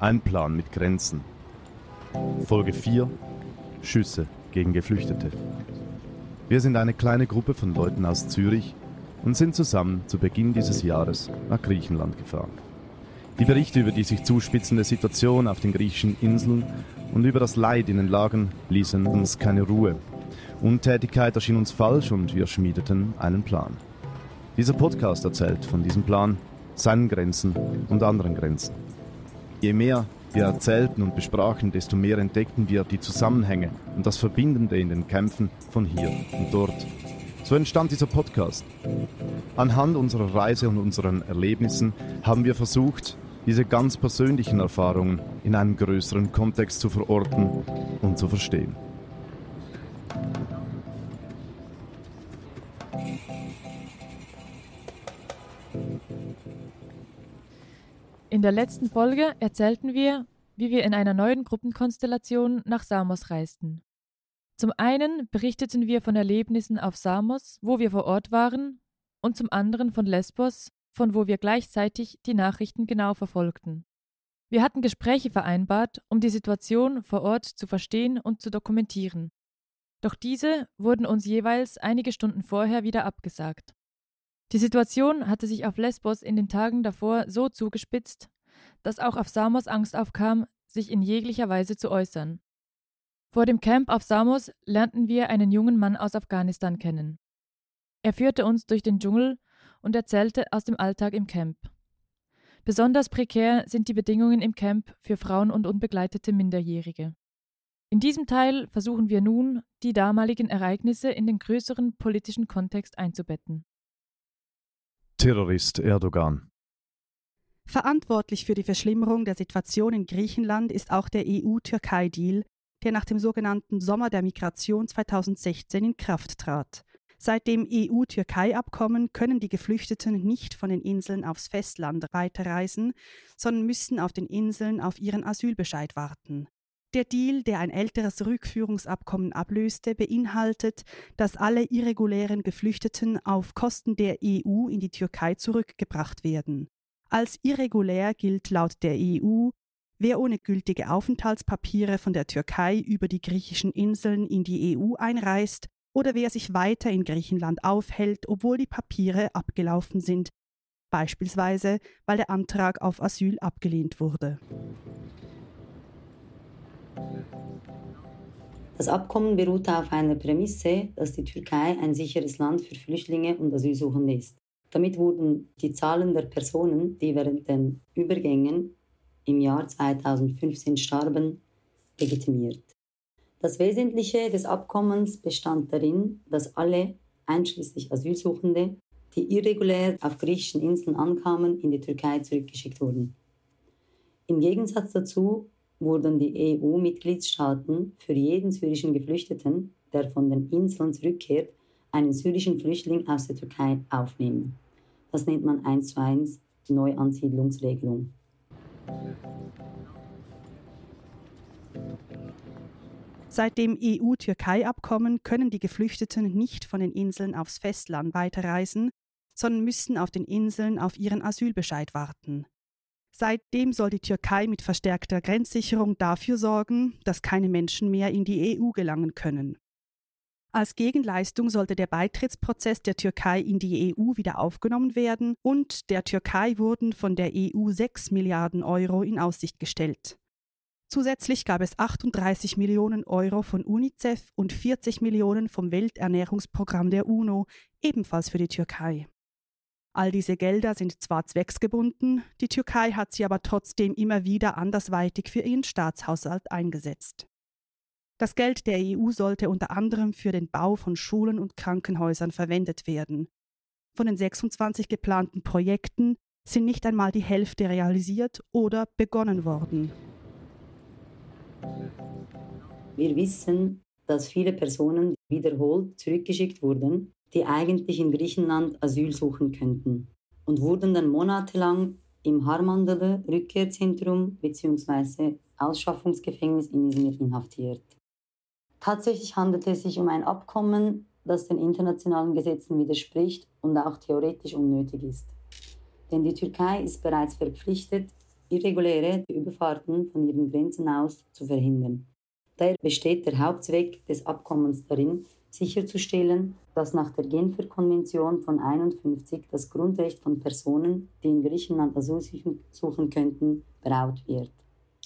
Ein Plan mit Grenzen. Folge 4. Schüsse gegen Geflüchtete. Wir sind eine kleine Gruppe von Leuten aus Zürich und sind zusammen zu Beginn dieses Jahres nach Griechenland gefahren. Die Berichte über die sich zuspitzende Situation auf den griechischen Inseln und über das Leid in den Lagern ließen uns keine Ruhe. Untätigkeit erschien uns falsch und wir schmiedeten einen Plan. Dieser Podcast erzählt von diesem Plan, seinen Grenzen und anderen Grenzen. Je mehr wir erzählten und besprachen, desto mehr entdeckten wir die Zusammenhänge und das Verbindende in den Kämpfen von hier und dort. So entstand dieser Podcast. Anhand unserer Reise und unseren Erlebnissen haben wir versucht, diese ganz persönlichen Erfahrungen in einem größeren Kontext zu verorten und zu verstehen. In der letzten Folge erzählten wir, wie wir in einer neuen Gruppenkonstellation nach Samos reisten. Zum einen berichteten wir von Erlebnissen auf Samos, wo wir vor Ort waren, und zum anderen von Lesbos, von wo wir gleichzeitig die Nachrichten genau verfolgten. Wir hatten Gespräche vereinbart, um die Situation vor Ort zu verstehen und zu dokumentieren. Doch diese wurden uns jeweils einige Stunden vorher wieder abgesagt. Die Situation hatte sich auf Lesbos in den Tagen davor so zugespitzt, dass auch auf Samos Angst aufkam, sich in jeglicher Weise zu äußern. Vor dem Camp auf Samos lernten wir einen jungen Mann aus Afghanistan kennen. Er führte uns durch den Dschungel und erzählte aus dem Alltag im Camp. Besonders prekär sind die Bedingungen im Camp für Frauen und unbegleitete Minderjährige. In diesem Teil versuchen wir nun, die damaligen Ereignisse in den größeren politischen Kontext einzubetten. Terrorist Erdogan. Verantwortlich für die Verschlimmerung der Situation in Griechenland ist auch der EU-Türkei-Deal, der nach dem sogenannten Sommer der Migration 2016 in Kraft trat. Seit dem EU-Türkei-Abkommen können die Geflüchteten nicht von den Inseln aufs Festland weiterreisen, sondern müssen auf den Inseln auf ihren Asylbescheid warten. Der Deal, der ein älteres Rückführungsabkommen ablöste, beinhaltet, dass alle irregulären Geflüchteten auf Kosten der EU in die Türkei zurückgebracht werden. Als irregulär gilt laut der EU, wer ohne gültige Aufenthaltspapiere von der Türkei über die griechischen Inseln in die EU einreist oder wer sich weiter in Griechenland aufhält, obwohl die Papiere abgelaufen sind, beispielsweise weil der Antrag auf Asyl abgelehnt wurde. Das Abkommen beruhte auf einer Prämisse, dass die Türkei ein sicheres Land für Flüchtlinge und Asylsuchende ist. Damit wurden die Zahlen der Personen, die während den Übergängen im Jahr 2015 starben, legitimiert. Das Wesentliche des Abkommens bestand darin, dass alle, einschließlich Asylsuchende, die irregulär auf griechischen Inseln ankamen, in die Türkei zurückgeschickt wurden. Im Gegensatz dazu wurden die EU-Mitgliedstaaten für jeden syrischen Geflüchteten, der von den Inseln zurückkehrt, einen syrischen Flüchtling aus der Türkei aufnehmen. Das nennt man 1 zu 1 Neuansiedlungsregelung. Seit dem EU-Türkei-Abkommen können die Geflüchteten nicht von den Inseln aufs Festland weiterreisen, sondern müssen auf den Inseln auf ihren Asylbescheid warten. Seitdem soll die Türkei mit verstärkter Grenzsicherung dafür sorgen, dass keine Menschen mehr in die EU gelangen können. Als Gegenleistung sollte der Beitrittsprozess der Türkei in die EU wieder aufgenommen werden und der Türkei wurden von der EU 6 Milliarden Euro in Aussicht gestellt. Zusätzlich gab es 38 Millionen Euro von UNICEF und 40 Millionen vom Welternährungsprogramm der UNO, ebenfalls für die Türkei. All diese Gelder sind zwar zwecksgebunden, die Türkei hat sie aber trotzdem immer wieder andersweitig für ihren Staatshaushalt eingesetzt. Das Geld der EU sollte unter anderem für den Bau von Schulen und Krankenhäusern verwendet werden. Von den 26 geplanten Projekten sind nicht einmal die Hälfte realisiert oder begonnen worden. Wir wissen, dass viele Personen wiederholt zurückgeschickt wurden, die eigentlich in Griechenland Asyl suchen könnten und wurden dann monatelang im Harmandele Rückkehrzentrum bzw. Ausschaffungsgefängnis in Izmir inhaftiert. Tatsächlich handelt es sich um ein Abkommen, das den internationalen Gesetzen widerspricht und auch theoretisch unnötig ist. Denn die Türkei ist bereits verpflichtet, irreguläre Überfahrten von ihren Grenzen aus zu verhindern. Daher besteht der Hauptzweck des Abkommens darin, sicherzustellen, dass nach der Genfer Konvention von 1951 das Grundrecht von Personen, die in Griechenland Asyl suchen könnten, beraubt wird.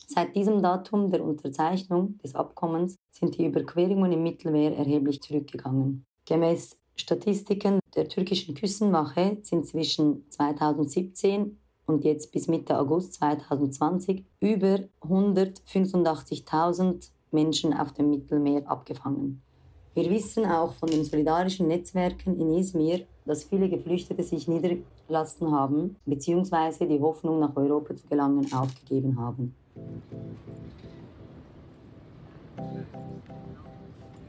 Seit diesem Datum der Unterzeichnung des Abkommens sind die Überquerungen im Mittelmeer erheblich zurückgegangen. Gemäß Statistiken der türkischen Küstenwache sind zwischen 2017 und jetzt bis Mitte August 2020 über 185.000 Menschen auf dem Mittelmeer abgefangen. Wir wissen auch von den solidarischen Netzwerken in Izmir, dass viele Geflüchtete sich niedergelassen haben bzw. die Hoffnung nach Europa zu gelangen aufgegeben haben.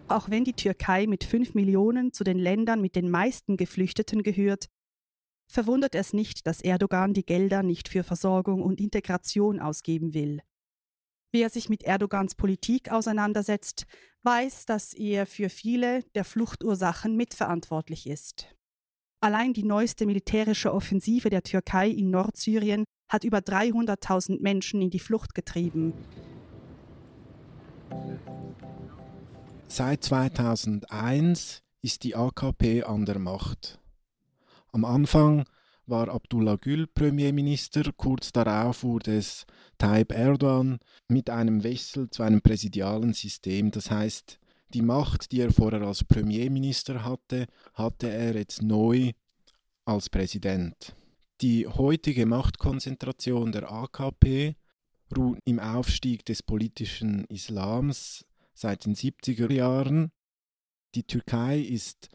Auch wenn die Türkei mit 5 Millionen zu den Ländern mit den meisten Geflüchteten gehört, verwundert es nicht, dass Erdogan die Gelder nicht für Versorgung und Integration ausgeben will. Wer sich mit Erdogans Politik auseinandersetzt, weiß, dass er für viele der Fluchtursachen mitverantwortlich ist. Allein die neueste militärische Offensive der Türkei in Nordsyrien hat über 300.000 Menschen in die Flucht getrieben. Seit 2001 ist die AKP an der Macht. Am Anfang war Abdullah Gül Premierminister, kurz darauf wurde es Tayyip Erdogan mit einem Wechsel zu einem präsidialen System. Das heißt, die Macht, die er vorher als Premierminister hatte, hatte er jetzt neu als Präsident. Die heutige Machtkonzentration der AKP ruht im Aufstieg des politischen Islams seit den 70er Jahren. Die Türkei ist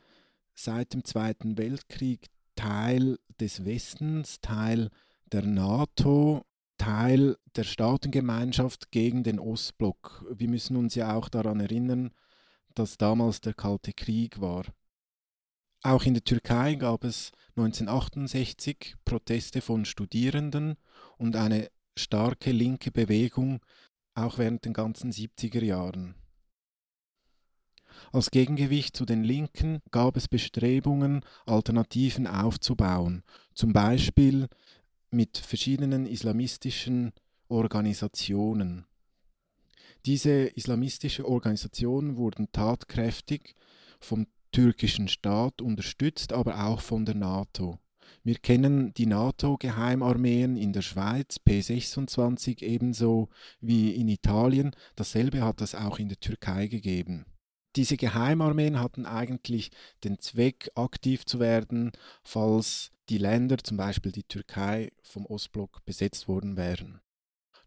seit dem Zweiten Weltkrieg Teil des Westens, Teil der NATO, Teil der Staatengemeinschaft gegen den Ostblock. Wir müssen uns ja auch daran erinnern, dass damals der Kalte Krieg war. Auch in der Türkei gab es 1968 Proteste von Studierenden und eine starke linke Bewegung, auch während den ganzen 70er Jahren. Als Gegengewicht zu den Linken gab es Bestrebungen, Alternativen aufzubauen, zum Beispiel mit verschiedenen islamistischen Organisationen. Diese islamistischen Organisationen wurden tatkräftig vom türkischen Staat unterstützt, aber auch von der NATO. Wir kennen die NATO-Geheimarmeen in der Schweiz, P26 ebenso wie in Italien. Dasselbe hat es auch in der Türkei gegeben diese Geheimarmeen hatten eigentlich den Zweck, aktiv zu werden, falls die Länder, zum Beispiel die Türkei, vom Ostblock besetzt worden wären.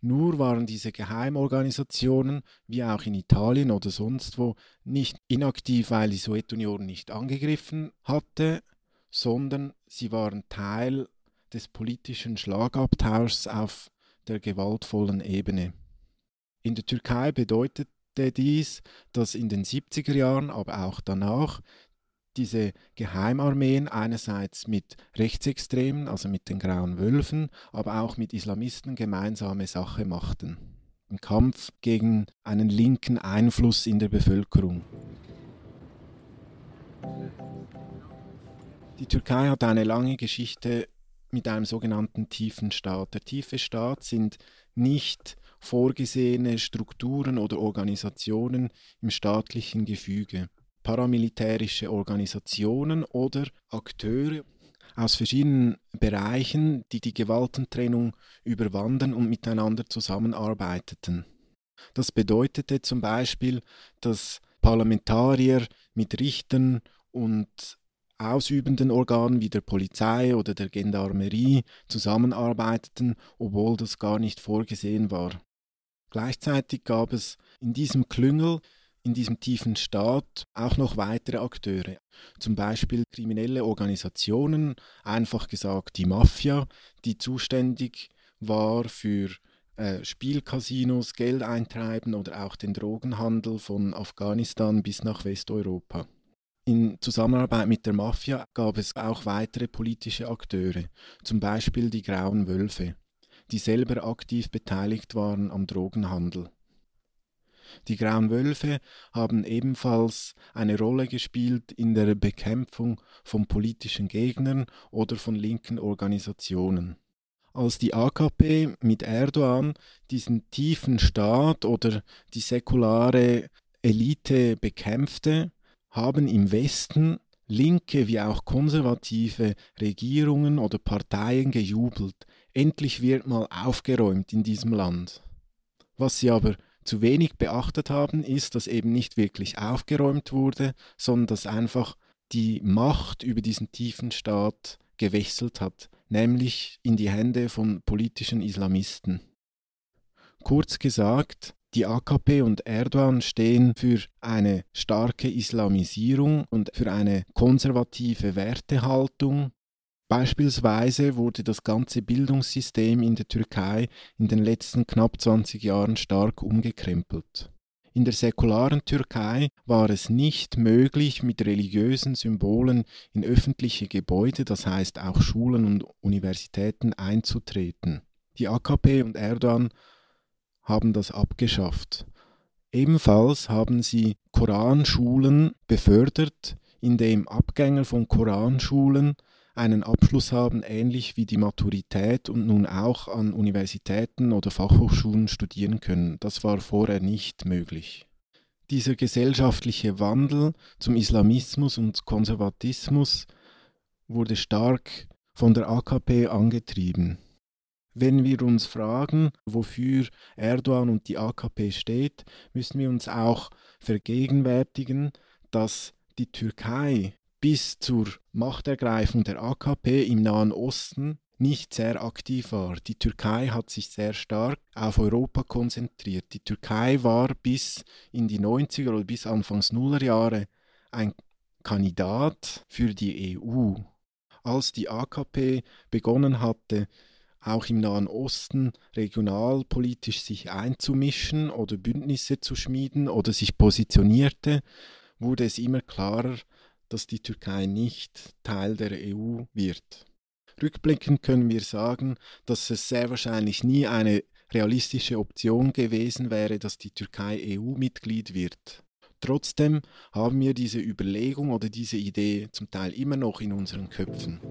Nur waren diese Geheimorganisationen, wie auch in Italien oder sonst wo, nicht inaktiv, weil die Sowjetunion nicht angegriffen hatte, sondern sie waren Teil des politischen Schlagabtauschs auf der gewaltvollen Ebene. In der Türkei bedeutet dies, dass in den 70er Jahren, aber auch danach, diese Geheimarmeen einerseits mit Rechtsextremen, also mit den Grauen Wölfen, aber auch mit Islamisten gemeinsame Sache machten. Im Kampf gegen einen linken Einfluss in der Bevölkerung. Die Türkei hat eine lange Geschichte mit einem sogenannten tiefen Staat. Der tiefe Staat sind nicht vorgesehene Strukturen oder Organisationen im staatlichen Gefüge, paramilitärische Organisationen oder Akteure aus verschiedenen Bereichen, die die Gewaltentrennung überwanden und miteinander zusammenarbeiteten. Das bedeutete zum Beispiel, dass Parlamentarier mit Richtern und ausübenden Organen wie der Polizei oder der Gendarmerie zusammenarbeiteten, obwohl das gar nicht vorgesehen war. Gleichzeitig gab es in diesem Klüngel, in diesem tiefen Staat auch noch weitere Akteure, zum Beispiel kriminelle Organisationen, einfach gesagt die Mafia, die zuständig war für äh, Spielcasinos, Geldeintreiben oder auch den Drogenhandel von Afghanistan bis nach Westeuropa. In Zusammenarbeit mit der Mafia gab es auch weitere politische Akteure, zum Beispiel die Grauen Wölfe die selber aktiv beteiligt waren am Drogenhandel. Die Grauen Wölfe haben ebenfalls eine Rolle gespielt in der Bekämpfung von politischen Gegnern oder von linken Organisationen. als die AKP mit Erdogan diesen tiefen Staat oder die säkulare Elite bekämpfte, haben im Westen linke wie auch konservative Regierungen oder Parteien gejubelt. Endlich wird mal aufgeräumt in diesem Land. Was sie aber zu wenig beachtet haben, ist, dass eben nicht wirklich aufgeräumt wurde, sondern dass einfach die Macht über diesen tiefen Staat gewechselt hat, nämlich in die Hände von politischen Islamisten. Kurz gesagt, die AKP und Erdogan stehen für eine starke Islamisierung und für eine konservative Wertehaltung. Beispielsweise wurde das ganze Bildungssystem in der Türkei in den letzten knapp 20 Jahren stark umgekrempelt. In der säkularen Türkei war es nicht möglich, mit religiösen Symbolen in öffentliche Gebäude, das heißt auch Schulen und Universitäten, einzutreten. Die AKP und Erdogan haben das abgeschafft. Ebenfalls haben sie Koranschulen befördert, indem Abgänger von Koranschulen einen Abschluss haben, ähnlich wie die Maturität und nun auch an Universitäten oder Fachhochschulen studieren können. Das war vorher nicht möglich. Dieser gesellschaftliche Wandel zum Islamismus und Konservatismus wurde stark von der AKP angetrieben. Wenn wir uns fragen, wofür Erdogan und die AKP steht, müssen wir uns auch vergegenwärtigen, dass die Türkei bis zur Machtergreifung der AKP im Nahen Osten nicht sehr aktiv war. Die Türkei hat sich sehr stark auf Europa konzentriert. Die Türkei war bis in die 90er oder bis Anfangs Nullerjahre ein Kandidat für die EU. Als die AKP begonnen hatte, auch im Nahen Osten regionalpolitisch sich einzumischen oder Bündnisse zu schmieden oder sich positionierte, wurde es immer klarer, dass die Türkei nicht Teil der EU wird. Rückblickend können wir sagen, dass es sehr wahrscheinlich nie eine realistische Option gewesen wäre, dass die Türkei EU-Mitglied wird. Trotzdem haben wir diese Überlegung oder diese Idee zum Teil immer noch in unseren Köpfen.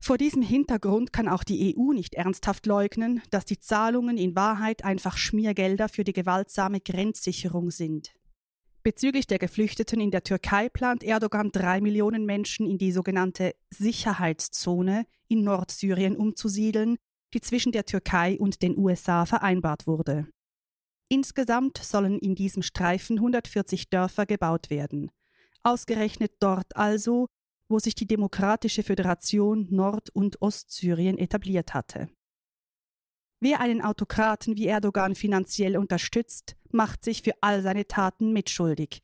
Vor diesem Hintergrund kann auch die EU nicht ernsthaft leugnen, dass die Zahlungen in Wahrheit einfach Schmiergelder für die gewaltsame Grenzsicherung sind. Bezüglich der Geflüchteten in der Türkei plant Erdogan drei Millionen Menschen in die sogenannte Sicherheitszone in Nordsyrien umzusiedeln, die zwischen der Türkei und den USA vereinbart wurde. Insgesamt sollen in diesem Streifen 140 Dörfer gebaut werden. Ausgerechnet dort also, wo sich die Demokratische Föderation Nord- und Ostsyrien etabliert hatte. Wer einen Autokraten wie Erdogan finanziell unterstützt, macht sich für all seine Taten mitschuldig.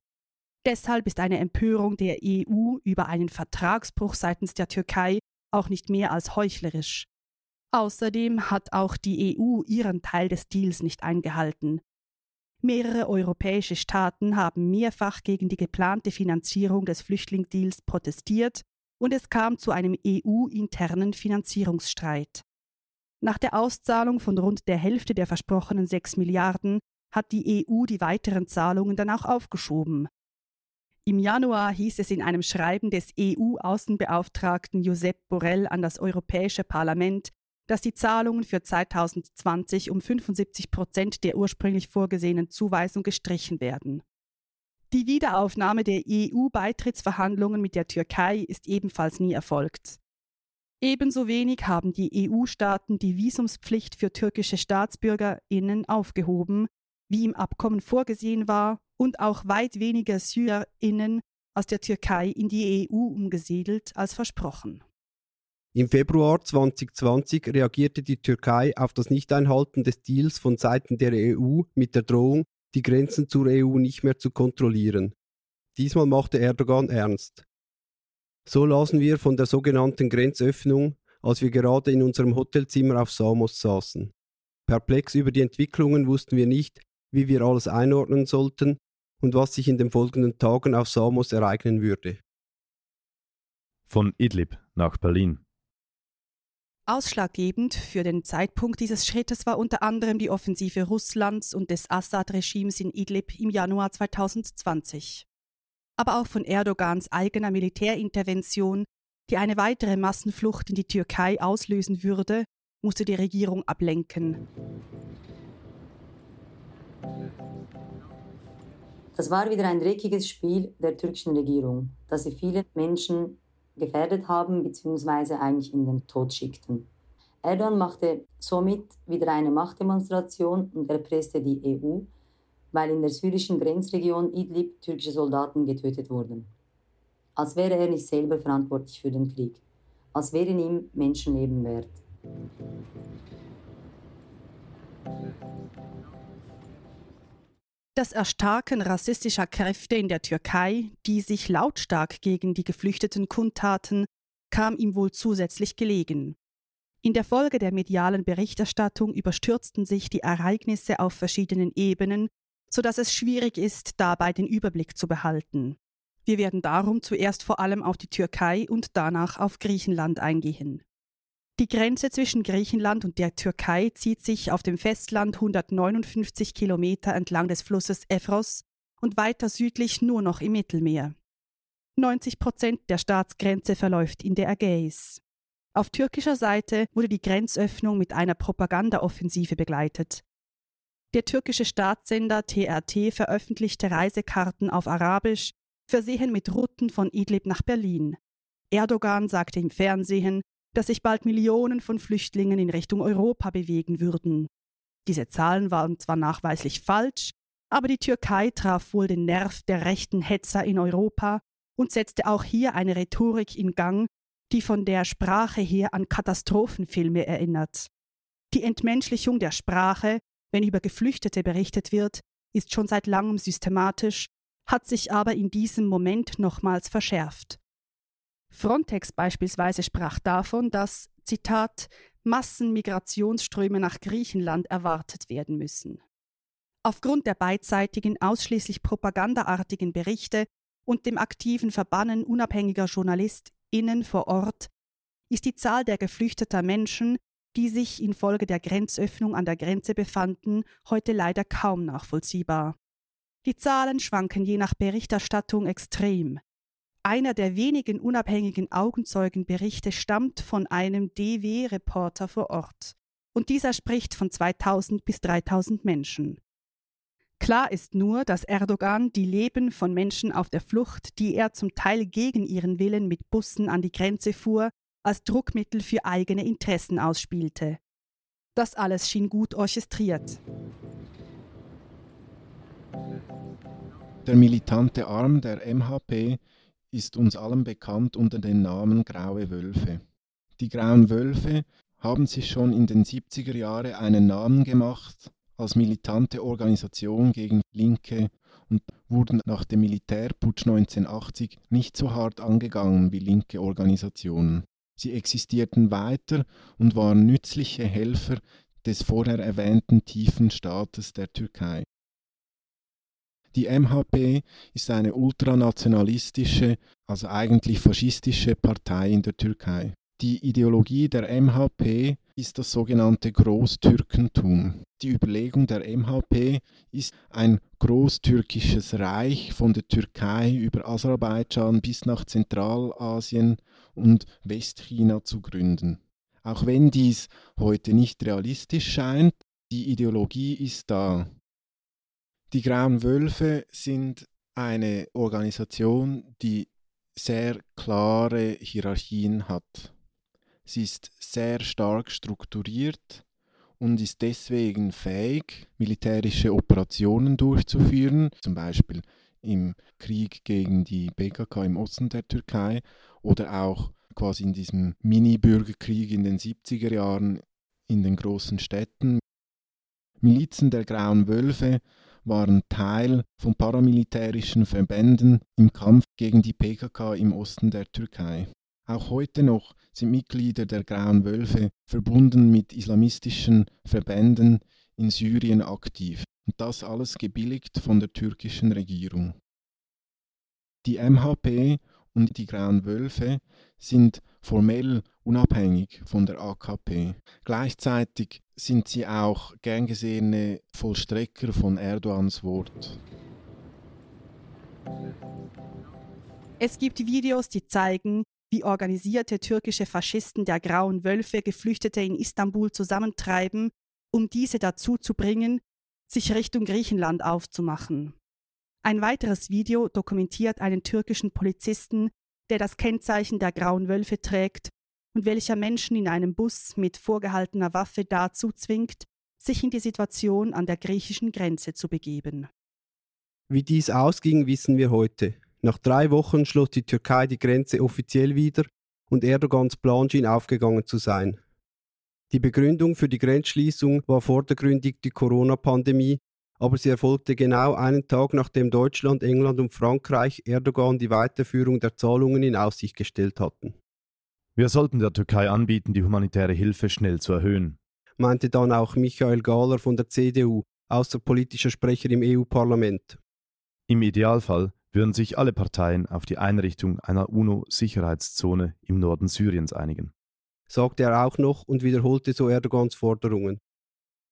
Deshalb ist eine Empörung der EU über einen Vertragsbruch seitens der Türkei auch nicht mehr als heuchlerisch. Außerdem hat auch die EU ihren Teil des Deals nicht eingehalten. Mehrere europäische Staaten haben mehrfach gegen die geplante Finanzierung des Flüchtlingsdeals protestiert und es kam zu einem EU-internen Finanzierungsstreit. Nach der Auszahlung von rund der Hälfte der versprochenen 6 Milliarden hat die EU die weiteren Zahlungen dann auch aufgeschoben. Im Januar hieß es in einem Schreiben des EU-Außenbeauftragten Josep Borrell an das Europäische Parlament, dass die Zahlungen für 2020 um 75 Prozent der ursprünglich vorgesehenen Zuweisung gestrichen werden. Die Wiederaufnahme der EU-Beitrittsverhandlungen mit der Türkei ist ebenfalls nie erfolgt. Ebenso wenig haben die EU-Staaten die Visumspflicht für türkische Staatsbürgerinnen aufgehoben, wie im Abkommen vorgesehen war, und auch weit weniger Syrerinnen aus der Türkei in die EU umgesiedelt als versprochen. Im Februar 2020 reagierte die Türkei auf das Nichteinhalten des Deals von Seiten der EU mit der Drohung, die Grenzen zur EU nicht mehr zu kontrollieren. Diesmal machte Erdogan ernst. So lasen wir von der sogenannten Grenzöffnung, als wir gerade in unserem Hotelzimmer auf Samos saßen. Perplex über die Entwicklungen wussten wir nicht, wie wir alles einordnen sollten und was sich in den folgenden Tagen auf Samos ereignen würde. Von Idlib nach Berlin. Ausschlaggebend für den Zeitpunkt dieses Schrittes war unter anderem die Offensive Russlands und des Assad-Regimes in Idlib im Januar 2020. aber auch von Erdogans eigener Militärintervention, die eine weitere Massenflucht in die Türkei auslösen würde, musste die Regierung ablenken. Das war wieder ein dreckiges Spiel der türkischen Regierung, dass sie viele Menschen gefährdet haben bzw. eigentlich in den Tod schickten. Erdogan machte somit wieder eine Machtdemonstration und erpresste die EU, weil in der syrischen Grenzregion Idlib türkische Soldaten getötet wurden. Als wäre er nicht selber verantwortlich für den Krieg, als wären ihm Menschenleben wert. Das Erstarken rassistischer Kräfte in der Türkei, die sich lautstark gegen die Geflüchteten kundtaten, kam ihm wohl zusätzlich gelegen. In der Folge der medialen Berichterstattung überstürzten sich die Ereignisse auf verschiedenen Ebenen, so dass es schwierig ist, dabei den Überblick zu behalten. Wir werden darum zuerst vor allem auf die Türkei und danach auf Griechenland eingehen. Die Grenze zwischen Griechenland und der Türkei zieht sich auf dem Festland 159 Kilometer entlang des Flusses Evros und weiter südlich nur noch im Mittelmeer. 90 Prozent der Staatsgrenze verläuft in der Ägäis. Auf türkischer Seite wurde die Grenzöffnung mit einer Propagandaoffensive begleitet. Der türkische Staatssender TRT veröffentlichte Reisekarten auf Arabisch, versehen mit Routen von Idlib nach Berlin. Erdogan sagte im Fernsehen, dass sich bald Millionen von Flüchtlingen in Richtung Europa bewegen würden. Diese Zahlen waren zwar nachweislich falsch, aber die Türkei traf wohl den Nerv der rechten Hetzer in Europa und setzte auch hier eine Rhetorik in Gang, die von der Sprache her an Katastrophenfilme erinnert. Die Entmenschlichung der Sprache, wenn über Geflüchtete berichtet wird, ist schon seit langem systematisch, hat sich aber in diesem Moment nochmals verschärft. Frontex beispielsweise sprach davon, dass, Zitat, Massenmigrationsströme nach Griechenland erwartet werden müssen. Aufgrund der beidseitigen, ausschließlich propagandaartigen Berichte und dem aktiven Verbannen unabhängiger Journalist innen vor Ort ist die Zahl der geflüchteter Menschen, die sich infolge der Grenzöffnung an der Grenze befanden, heute leider kaum nachvollziehbar. Die Zahlen schwanken je nach Berichterstattung extrem. Einer der wenigen unabhängigen Augenzeugenberichte stammt von einem DW-Reporter vor Ort. Und dieser spricht von 2000 bis 3000 Menschen. Klar ist nur, dass Erdogan die Leben von Menschen auf der Flucht, die er zum Teil gegen ihren Willen mit Bussen an die Grenze fuhr, als Druckmittel für eigene Interessen ausspielte. Das alles schien gut orchestriert. Der militante Arm der MHP ist uns allen bekannt unter dem Namen Graue Wölfe. Die Grauen Wölfe haben sich schon in den 70er Jahren einen Namen gemacht als militante Organisation gegen Linke und wurden nach dem Militärputsch 1980 nicht so hart angegangen wie linke Organisationen. Sie existierten weiter und waren nützliche Helfer des vorher erwähnten tiefen Staates der Türkei. Die MHP ist eine ultranationalistische, also eigentlich faschistische Partei in der Türkei. Die Ideologie der MHP ist das sogenannte Großtürkentum. Die Überlegung der MHP ist ein großtürkisches Reich von der Türkei über Aserbaidschan bis nach Zentralasien und Westchina zu gründen. Auch wenn dies heute nicht realistisch scheint, die Ideologie ist da. Die Grauen Wölfe sind eine Organisation, die sehr klare Hierarchien hat. Sie ist sehr stark strukturiert und ist deswegen fähig, militärische Operationen durchzuführen, zum Beispiel im Krieg gegen die PKK im Osten der Türkei oder auch quasi in diesem Mini-Bürgerkrieg in den 70er Jahren in den großen Städten. Milizen der Grauen Wölfe waren Teil von paramilitärischen Verbänden im Kampf gegen die PKK im Osten der Türkei. Auch heute noch sind Mitglieder der Grauen Wölfe verbunden mit islamistischen Verbänden in Syrien aktiv. Und das alles gebilligt von der türkischen Regierung. Die MHP und die Grauen Wölfe sind formell unabhängig von der AKP. Gleichzeitig sind sie auch gern gesehene Vollstrecker von Erdogans Wort. Es gibt Videos, die zeigen, wie organisierte türkische Faschisten der Grauen Wölfe Geflüchtete in Istanbul zusammentreiben, um diese dazu zu bringen, sich Richtung Griechenland aufzumachen. Ein weiteres Video dokumentiert einen türkischen Polizisten, der das Kennzeichen der Grauen Wölfe trägt und welcher Menschen in einem Bus mit vorgehaltener Waffe dazu zwingt, sich in die Situation an der griechischen Grenze zu begeben. Wie dies ausging, wissen wir heute. Nach drei Wochen schloss die Türkei die Grenze offiziell wieder und Erdogans Plan schien aufgegangen zu sein. Die Begründung für die Grenzschließung war vordergründig die Corona-Pandemie, aber sie erfolgte genau einen Tag nachdem Deutschland, England und Frankreich Erdogan die Weiterführung der Zahlungen in Aussicht gestellt hatten. Wir sollten der Türkei anbieten, die humanitäre Hilfe schnell zu erhöhen, meinte dann auch Michael Gahler von der CDU, außerpolitischer Sprecher im EU-Parlament. Im Idealfall würden sich alle Parteien auf die Einrichtung einer UNO-Sicherheitszone im Norden Syriens einigen. Sagte er auch noch und wiederholte so Erdogans Forderungen.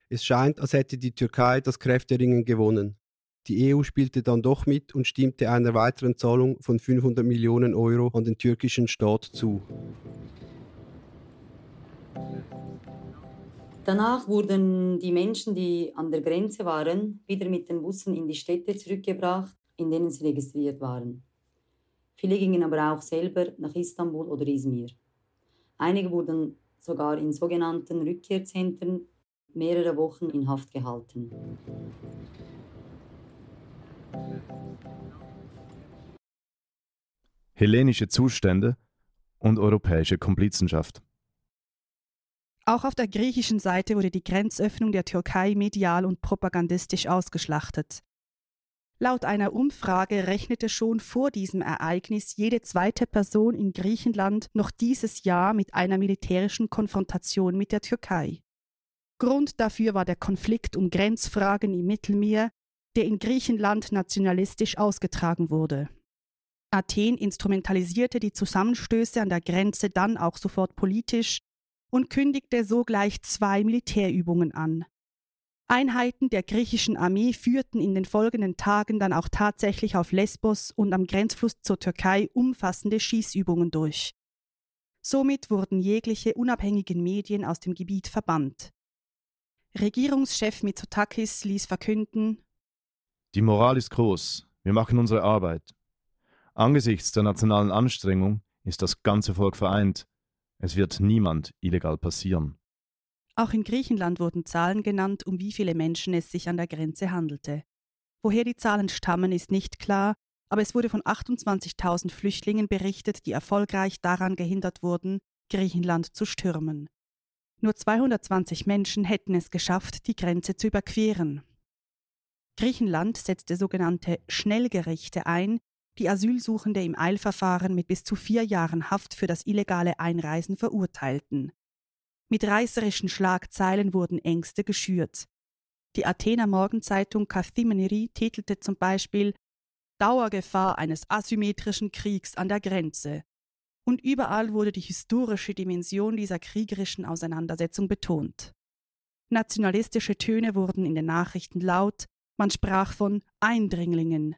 Es scheint, als hätte die Türkei das Kräfteringen gewonnen. Die EU spielte dann doch mit und stimmte einer weiteren Zahlung von 500 Millionen Euro an den türkischen Staat zu. Danach wurden die Menschen, die an der Grenze waren, wieder mit den Bussen in die Städte zurückgebracht in denen sie registriert waren. Viele gingen aber auch selber nach Istanbul oder Izmir. Einige wurden sogar in sogenannten Rückkehrzentren mehrere Wochen in Haft gehalten. Hellenische Zustände und europäische Komplizenschaft. Auch auf der griechischen Seite wurde die Grenzöffnung der Türkei medial und propagandistisch ausgeschlachtet. Laut einer Umfrage rechnete schon vor diesem Ereignis jede zweite Person in Griechenland noch dieses Jahr mit einer militärischen Konfrontation mit der Türkei. Grund dafür war der Konflikt um Grenzfragen im Mittelmeer, der in Griechenland nationalistisch ausgetragen wurde. Athen instrumentalisierte die Zusammenstöße an der Grenze dann auch sofort politisch und kündigte sogleich zwei Militärübungen an. Einheiten der griechischen Armee führten in den folgenden Tagen dann auch tatsächlich auf Lesbos und am Grenzfluss zur Türkei umfassende Schießübungen durch. Somit wurden jegliche unabhängigen Medien aus dem Gebiet verbannt. Regierungschef Mitsotakis ließ verkünden: Die Moral ist groß. Wir machen unsere Arbeit. Angesichts der nationalen Anstrengung ist das ganze Volk vereint. Es wird niemand illegal passieren. Auch in Griechenland wurden Zahlen genannt, um wie viele Menschen es sich an der Grenze handelte. Woher die Zahlen stammen, ist nicht klar, aber es wurde von 28.000 Flüchtlingen berichtet, die erfolgreich daran gehindert wurden, Griechenland zu stürmen. Nur 220 Menschen hätten es geschafft, die Grenze zu überqueren. Griechenland setzte sogenannte Schnellgerichte ein, die Asylsuchende im Eilverfahren mit bis zu vier Jahren Haft für das illegale Einreisen verurteilten. Mit reißerischen Schlagzeilen wurden Ängste geschürt. Die Athener Morgenzeitung Kathimeniri titelte zum Beispiel Dauergefahr eines asymmetrischen Kriegs an der Grenze. Und überall wurde die historische Dimension dieser kriegerischen Auseinandersetzung betont. Nationalistische Töne wurden in den Nachrichten laut, man sprach von Eindringlingen.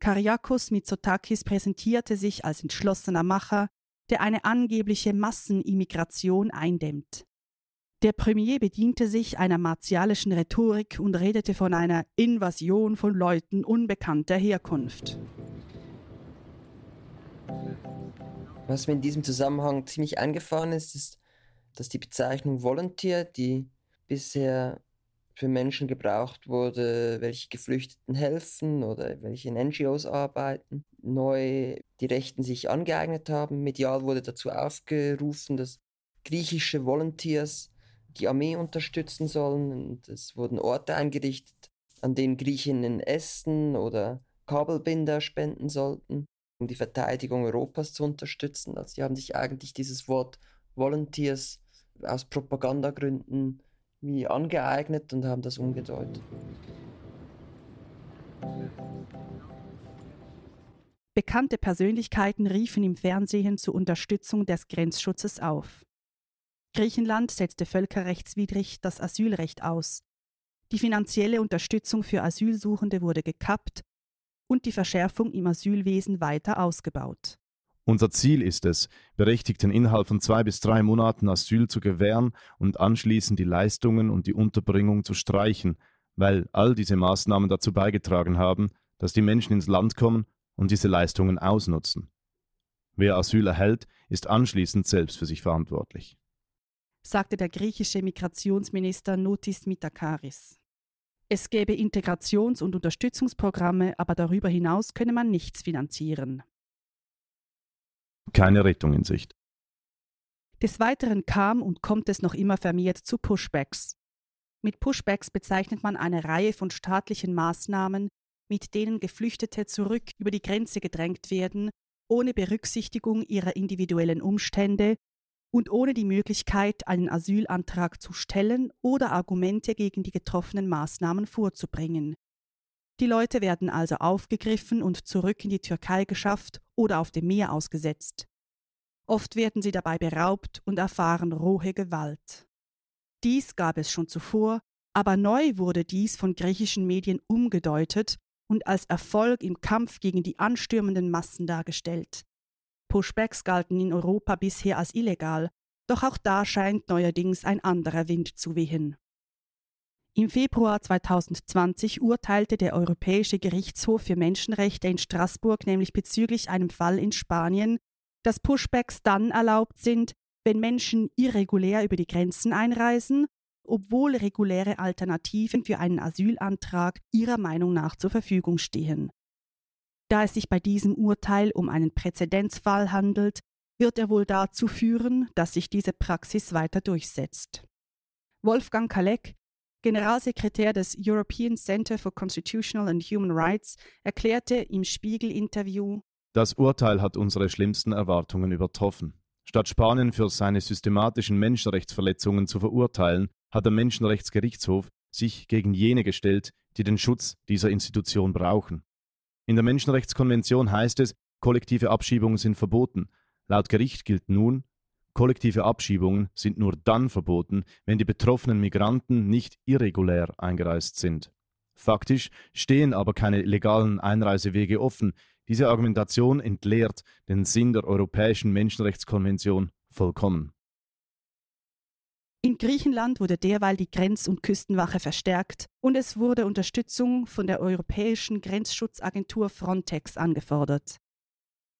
Kariakos Mitsotakis präsentierte sich als entschlossener Macher, der eine angebliche Massenimmigration eindämmt. Der Premier bediente sich einer martialischen Rhetorik und redete von einer Invasion von Leuten unbekannter Herkunft. Was mir in diesem Zusammenhang ziemlich eingefahren ist, ist, dass die Bezeichnung Volunteer, die bisher für Menschen gebraucht wurde, welche Geflüchteten helfen oder welche in NGOs arbeiten, neu die Rechten sich angeeignet haben. Medial wurde dazu aufgerufen, dass griechische Volunteers die Armee unterstützen sollen. Und es wurden Orte eingerichtet, an denen Griechinnen Essen oder Kabelbinder spenden sollten, um die Verteidigung Europas zu unterstützen. Also sie haben sich eigentlich dieses Wort Volunteers aus Propagandagründen wie angeeignet und haben das umgedeutet. Bekannte Persönlichkeiten riefen im Fernsehen zur Unterstützung des Grenzschutzes auf. Griechenland setzte völkerrechtswidrig das Asylrecht aus. Die finanzielle Unterstützung für Asylsuchende wurde gekappt und die Verschärfung im Asylwesen weiter ausgebaut. Unser Ziel ist es, Berechtigten innerhalb von zwei bis drei Monaten Asyl zu gewähren und anschließend die Leistungen und die Unterbringung zu streichen, weil all diese Maßnahmen dazu beigetragen haben, dass die Menschen ins Land kommen und diese Leistungen ausnutzen. Wer Asyl erhält, ist anschließend selbst für sich verantwortlich, sagte der griechische Migrationsminister Notis Mitakaris. Es gäbe Integrations- und Unterstützungsprogramme, aber darüber hinaus könne man nichts finanzieren. Keine Rettung in Sicht. Des Weiteren kam und kommt es noch immer vermehrt zu Pushbacks. Mit Pushbacks bezeichnet man eine Reihe von staatlichen Maßnahmen, mit denen Geflüchtete zurück über die Grenze gedrängt werden, ohne Berücksichtigung ihrer individuellen Umstände und ohne die Möglichkeit, einen Asylantrag zu stellen oder Argumente gegen die getroffenen Maßnahmen vorzubringen. Die Leute werden also aufgegriffen und zurück in die Türkei geschafft oder auf dem Meer ausgesetzt. Oft werden sie dabei beraubt und erfahren rohe Gewalt. Dies gab es schon zuvor, aber neu wurde dies von griechischen Medien umgedeutet und als Erfolg im Kampf gegen die anstürmenden Massen dargestellt. Pushbacks galten in Europa bisher als illegal, doch auch da scheint neuerdings ein anderer Wind zu wehen. Im Februar 2020 urteilte der Europäische Gerichtshof für Menschenrechte in Straßburg nämlich bezüglich einem Fall in Spanien, dass Pushbacks dann erlaubt sind, wenn Menschen irregulär über die Grenzen einreisen, obwohl reguläre Alternativen für einen Asylantrag ihrer Meinung nach zur Verfügung stehen. Da es sich bei diesem Urteil um einen Präzedenzfall handelt, wird er wohl dazu führen, dass sich diese Praxis weiter durchsetzt. Wolfgang Kalek, Generalsekretär des European Center for Constitutional and Human Rights, erklärte im Spiegel-Interview: Das Urteil hat unsere schlimmsten Erwartungen übertroffen. Statt Spanien für seine systematischen Menschenrechtsverletzungen zu verurteilen, hat der Menschenrechtsgerichtshof sich gegen jene gestellt, die den Schutz dieser Institution brauchen. In der Menschenrechtskonvention heißt es, kollektive Abschiebungen sind verboten. Laut Gericht gilt nun, kollektive Abschiebungen sind nur dann verboten, wenn die betroffenen Migranten nicht irregulär eingereist sind. Faktisch stehen aber keine legalen Einreisewege offen. Diese Argumentation entleert den Sinn der Europäischen Menschenrechtskonvention vollkommen. In Griechenland wurde derweil die Grenz- und Küstenwache verstärkt und es wurde Unterstützung von der Europäischen Grenzschutzagentur Frontex angefordert.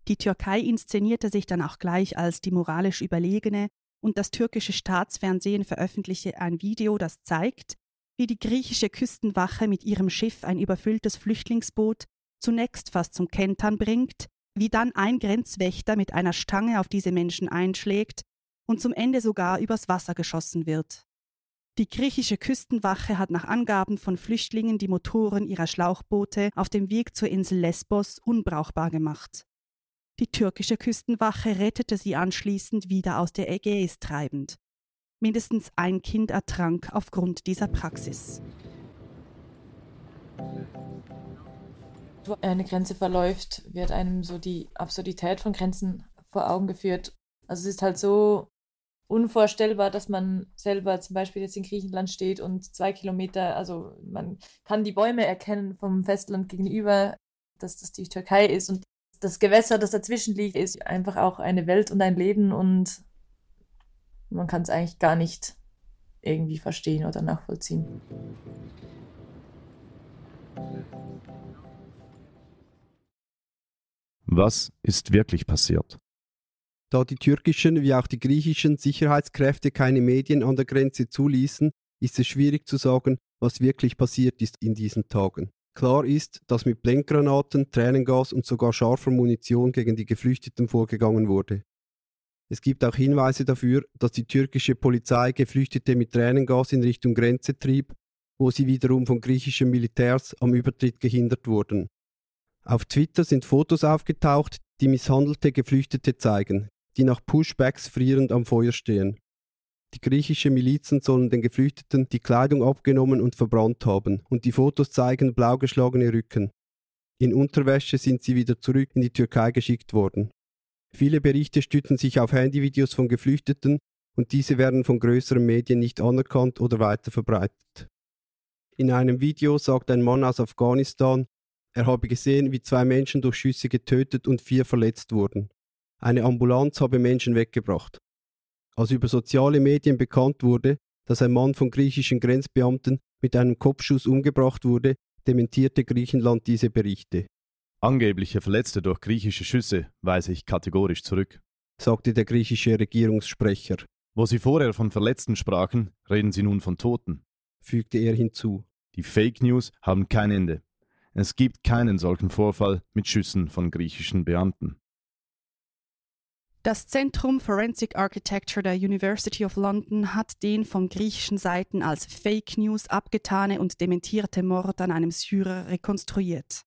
Die Türkei inszenierte sich dann auch gleich als die moralisch Überlegene und das türkische Staatsfernsehen veröffentlichte ein Video, das zeigt, wie die griechische Küstenwache mit ihrem Schiff ein überfülltes Flüchtlingsboot zunächst fast zum Kentern bringt, wie dann ein Grenzwächter mit einer Stange auf diese Menschen einschlägt und zum Ende sogar übers Wasser geschossen wird. Die griechische Küstenwache hat nach Angaben von Flüchtlingen die Motoren ihrer Schlauchboote auf dem Weg zur Insel Lesbos unbrauchbar gemacht. Die türkische Küstenwache rettete sie anschließend wieder aus der Ägäis treibend. Mindestens ein Kind ertrank aufgrund dieser Praxis. Wo eine Grenze verläuft, wird einem so die Absurdität von Grenzen vor Augen geführt. Also es ist halt so unvorstellbar, dass man selber zum Beispiel jetzt in Griechenland steht und zwei Kilometer, also man kann die Bäume erkennen vom Festland gegenüber, dass das die Türkei ist und das Gewässer, das dazwischen liegt, ist einfach auch eine Welt und ein Leben und man kann es eigentlich gar nicht irgendwie verstehen oder nachvollziehen. Was ist wirklich passiert? Da die türkischen wie auch die griechischen Sicherheitskräfte keine Medien an der Grenze zuließen, ist es schwierig zu sagen, was wirklich passiert ist in diesen Tagen. Klar ist, dass mit Blendgranaten, Tränengas und sogar scharfer Munition gegen die Geflüchteten vorgegangen wurde. Es gibt auch Hinweise dafür, dass die türkische Polizei Geflüchtete mit Tränengas in Richtung Grenze trieb, wo sie wiederum von griechischen Militärs am Übertritt gehindert wurden. Auf Twitter sind Fotos aufgetaucht, die misshandelte Geflüchtete zeigen, die nach Pushbacks frierend am Feuer stehen. Die griechischen Milizen sollen den Geflüchteten die Kleidung abgenommen und verbrannt haben, und die Fotos zeigen blau geschlagene Rücken. In Unterwäsche sind sie wieder zurück in die Türkei geschickt worden. Viele Berichte stützen sich auf Handyvideos von Geflüchteten und diese werden von größeren Medien nicht anerkannt oder weiter verbreitet. In einem Video sagt ein Mann aus Afghanistan, er habe gesehen, wie zwei Menschen durch Schüsse getötet und vier verletzt wurden. Eine Ambulanz habe Menschen weggebracht. Als über soziale Medien bekannt wurde, dass ein Mann von griechischen Grenzbeamten mit einem Kopfschuss umgebracht wurde, dementierte Griechenland diese Berichte. Angebliche Verletzte durch griechische Schüsse weise ich kategorisch zurück, sagte der griechische Regierungssprecher. Wo Sie vorher von Verletzten sprachen, reden Sie nun von Toten, fügte er hinzu. Die Fake News haben kein Ende. Es gibt keinen solchen Vorfall mit Schüssen von griechischen Beamten. Das Zentrum Forensic Architecture der University of London hat den von griechischen Seiten als Fake News abgetane und dementierte Mord an einem Syrer rekonstruiert.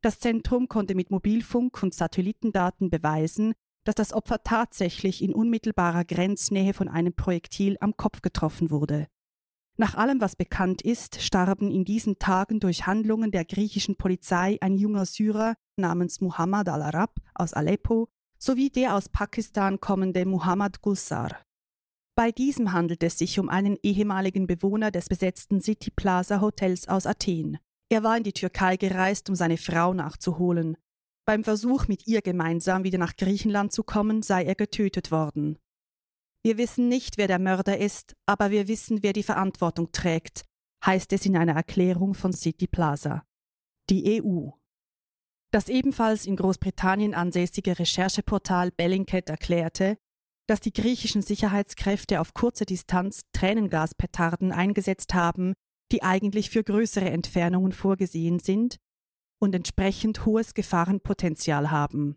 Das Zentrum konnte mit Mobilfunk und Satellitendaten beweisen, dass das Opfer tatsächlich in unmittelbarer Grenznähe von einem Projektil am Kopf getroffen wurde. Nach allem, was bekannt ist, starben in diesen Tagen durch Handlungen der griechischen Polizei ein junger Syrer namens Muhammad al-Arab aus Aleppo sowie der aus Pakistan kommende Muhammad Gulsar. Bei diesem handelt es sich um einen ehemaligen Bewohner des besetzten City Plaza Hotels aus Athen. Er war in die Türkei gereist, um seine Frau nachzuholen. Beim Versuch, mit ihr gemeinsam wieder nach Griechenland zu kommen, sei er getötet worden. Wir wissen nicht, wer der Mörder ist, aber wir wissen, wer die Verantwortung trägt, heißt es in einer Erklärung von City Plaza. Die EU. Das ebenfalls in Großbritannien ansässige Rechercheportal Bellingcat erklärte, dass die griechischen Sicherheitskräfte auf kurze Distanz Tränengaspetarden eingesetzt haben, die eigentlich für größere Entfernungen vorgesehen sind und entsprechend hohes Gefahrenpotenzial haben.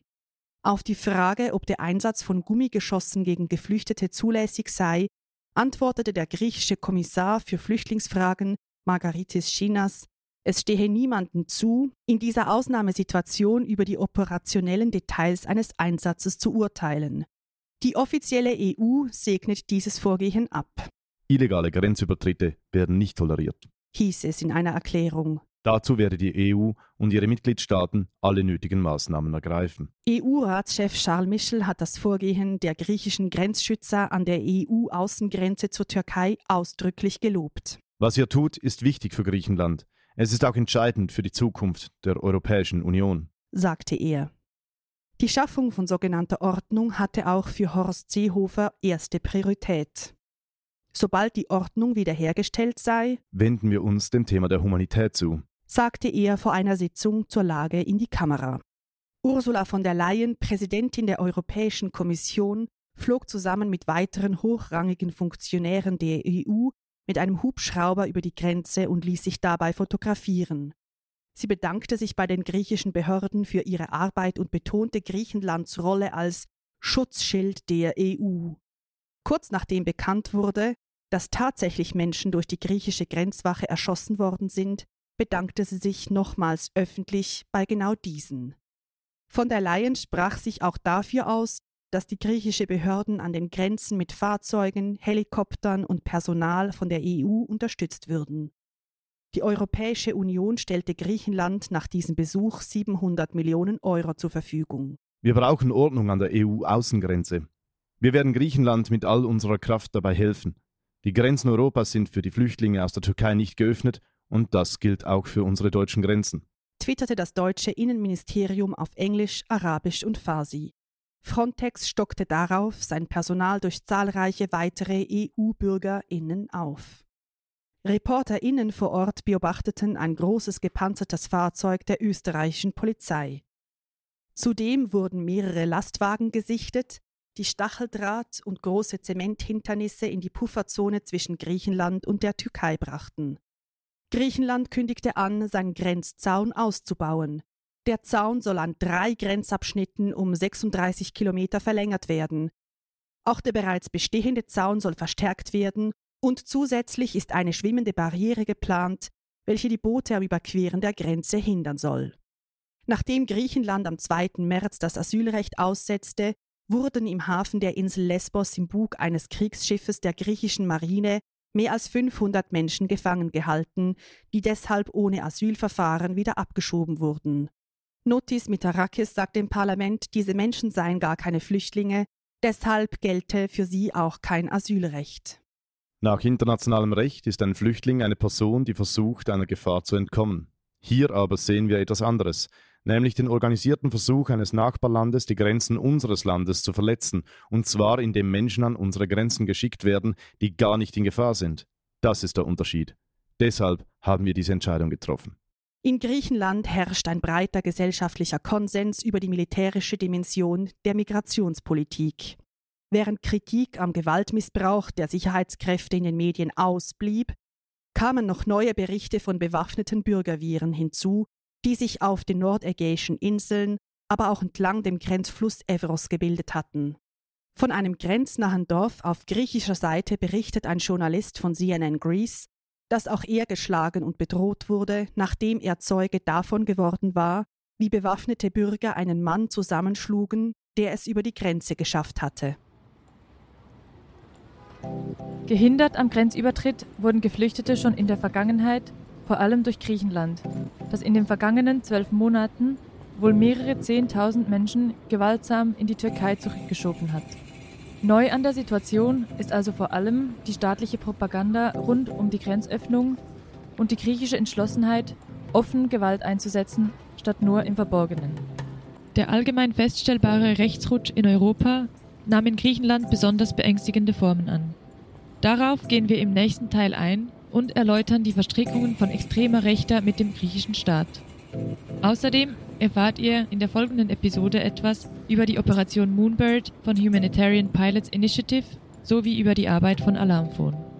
Auf die Frage, ob der Einsatz von Gummigeschossen gegen Geflüchtete zulässig sei, antwortete der griechische Kommissar für Flüchtlingsfragen Margaritis Chinas, es stehe niemandem zu, in dieser Ausnahmesituation über die operationellen Details eines Einsatzes zu urteilen. Die offizielle EU segnet dieses Vorgehen ab. Illegale Grenzübertritte werden nicht toleriert, hieß es in einer Erklärung. Dazu werde die EU und ihre Mitgliedstaaten alle nötigen Maßnahmen ergreifen. EU-Ratschef Charles Michel hat das Vorgehen der griechischen Grenzschützer an der EU-Außengrenze zur Türkei ausdrücklich gelobt. Was ihr tut, ist wichtig für Griechenland. Es ist auch entscheidend für die Zukunft der Europäischen Union, sagte er. Die Schaffung von sogenannter Ordnung hatte auch für Horst Seehofer erste Priorität. Sobald die Ordnung wiederhergestellt sei, wenden wir uns dem Thema der Humanität zu, sagte er vor einer Sitzung zur Lage in die Kamera. Ursula von der Leyen, Präsidentin der Europäischen Kommission, flog zusammen mit weiteren hochrangigen Funktionären der EU mit einem Hubschrauber über die Grenze und ließ sich dabei fotografieren. Sie bedankte sich bei den griechischen Behörden für ihre Arbeit und betonte Griechenlands Rolle als Schutzschild der EU. Kurz nachdem bekannt wurde, dass tatsächlich Menschen durch die griechische Grenzwache erschossen worden sind, bedankte sie sich nochmals öffentlich bei genau diesen. Von der Leyen sprach sich auch dafür aus, dass die griechische Behörden an den Grenzen mit Fahrzeugen, Helikoptern und Personal von der EU unterstützt würden. Die Europäische Union stellte Griechenland nach diesem Besuch 700 Millionen Euro zur Verfügung. Wir brauchen Ordnung an der EU-Außengrenze. Wir werden Griechenland mit all unserer Kraft dabei helfen. Die Grenzen Europas sind für die Flüchtlinge aus der Türkei nicht geöffnet und das gilt auch für unsere deutschen Grenzen. Twitterte das deutsche Innenministerium auf Englisch, Arabisch und Farsi. Frontex stockte darauf sein Personal durch zahlreiche weitere EU-BürgerInnen auf. ReporterInnen vor Ort beobachteten ein großes gepanzertes Fahrzeug der österreichischen Polizei. Zudem wurden mehrere Lastwagen gesichtet, die Stacheldraht und große Zementhinternisse in die Pufferzone zwischen Griechenland und der Türkei brachten. Griechenland kündigte an, seinen Grenzzaun auszubauen. Der Zaun soll an drei Grenzabschnitten um 36 Kilometer verlängert werden. Auch der bereits bestehende Zaun soll verstärkt werden und zusätzlich ist eine schwimmende Barriere geplant, welche die Boote am Überqueren der Grenze hindern soll. Nachdem Griechenland am 2. März das Asylrecht aussetzte, wurden im Hafen der Insel Lesbos im Bug eines Kriegsschiffes der griechischen Marine mehr als 500 Menschen gefangen gehalten, die deshalb ohne Asylverfahren wieder abgeschoben wurden. Notis Mitarakis sagt im Parlament, diese Menschen seien gar keine Flüchtlinge, deshalb gelte für sie auch kein Asylrecht. Nach internationalem Recht ist ein Flüchtling eine Person, die versucht, einer Gefahr zu entkommen. Hier aber sehen wir etwas anderes, nämlich den organisierten Versuch eines Nachbarlandes, die Grenzen unseres Landes zu verletzen, und zwar indem Menschen an unsere Grenzen geschickt werden, die gar nicht in Gefahr sind. Das ist der Unterschied. Deshalb haben wir diese Entscheidung getroffen. In Griechenland herrscht ein breiter gesellschaftlicher Konsens über die militärische Dimension der Migrationspolitik. Während Kritik am Gewaltmissbrauch der Sicherheitskräfte in den Medien ausblieb, kamen noch neue Berichte von bewaffneten Bürgerviren hinzu, die sich auf den nordägäischen Inseln, aber auch entlang dem Grenzfluss Evros gebildet hatten. Von einem grenznahen Dorf auf griechischer Seite berichtet ein Journalist von CNN Greece, dass auch er geschlagen und bedroht wurde, nachdem er Zeuge davon geworden war, wie bewaffnete Bürger einen Mann zusammenschlugen, der es über die Grenze geschafft hatte. Gehindert am Grenzübertritt wurden Geflüchtete schon in der Vergangenheit, vor allem durch Griechenland, das in den vergangenen zwölf Monaten wohl mehrere Zehntausend Menschen gewaltsam in die Türkei zurückgeschoben hat. Neu an der Situation ist also vor allem die staatliche Propaganda rund um die Grenzöffnung und die griechische Entschlossenheit, offen Gewalt einzusetzen, statt nur im Verborgenen. Der allgemein feststellbare Rechtsrutsch in Europa nahm in Griechenland besonders beängstigende Formen an. Darauf gehen wir im nächsten Teil ein und erläutern die Verstrickungen von extremer Rechter mit dem griechischen Staat. Außerdem erfahrt ihr in der folgenden Episode etwas über die Operation Moonbird von Humanitarian Pilots Initiative sowie über die Arbeit von Alarmphone.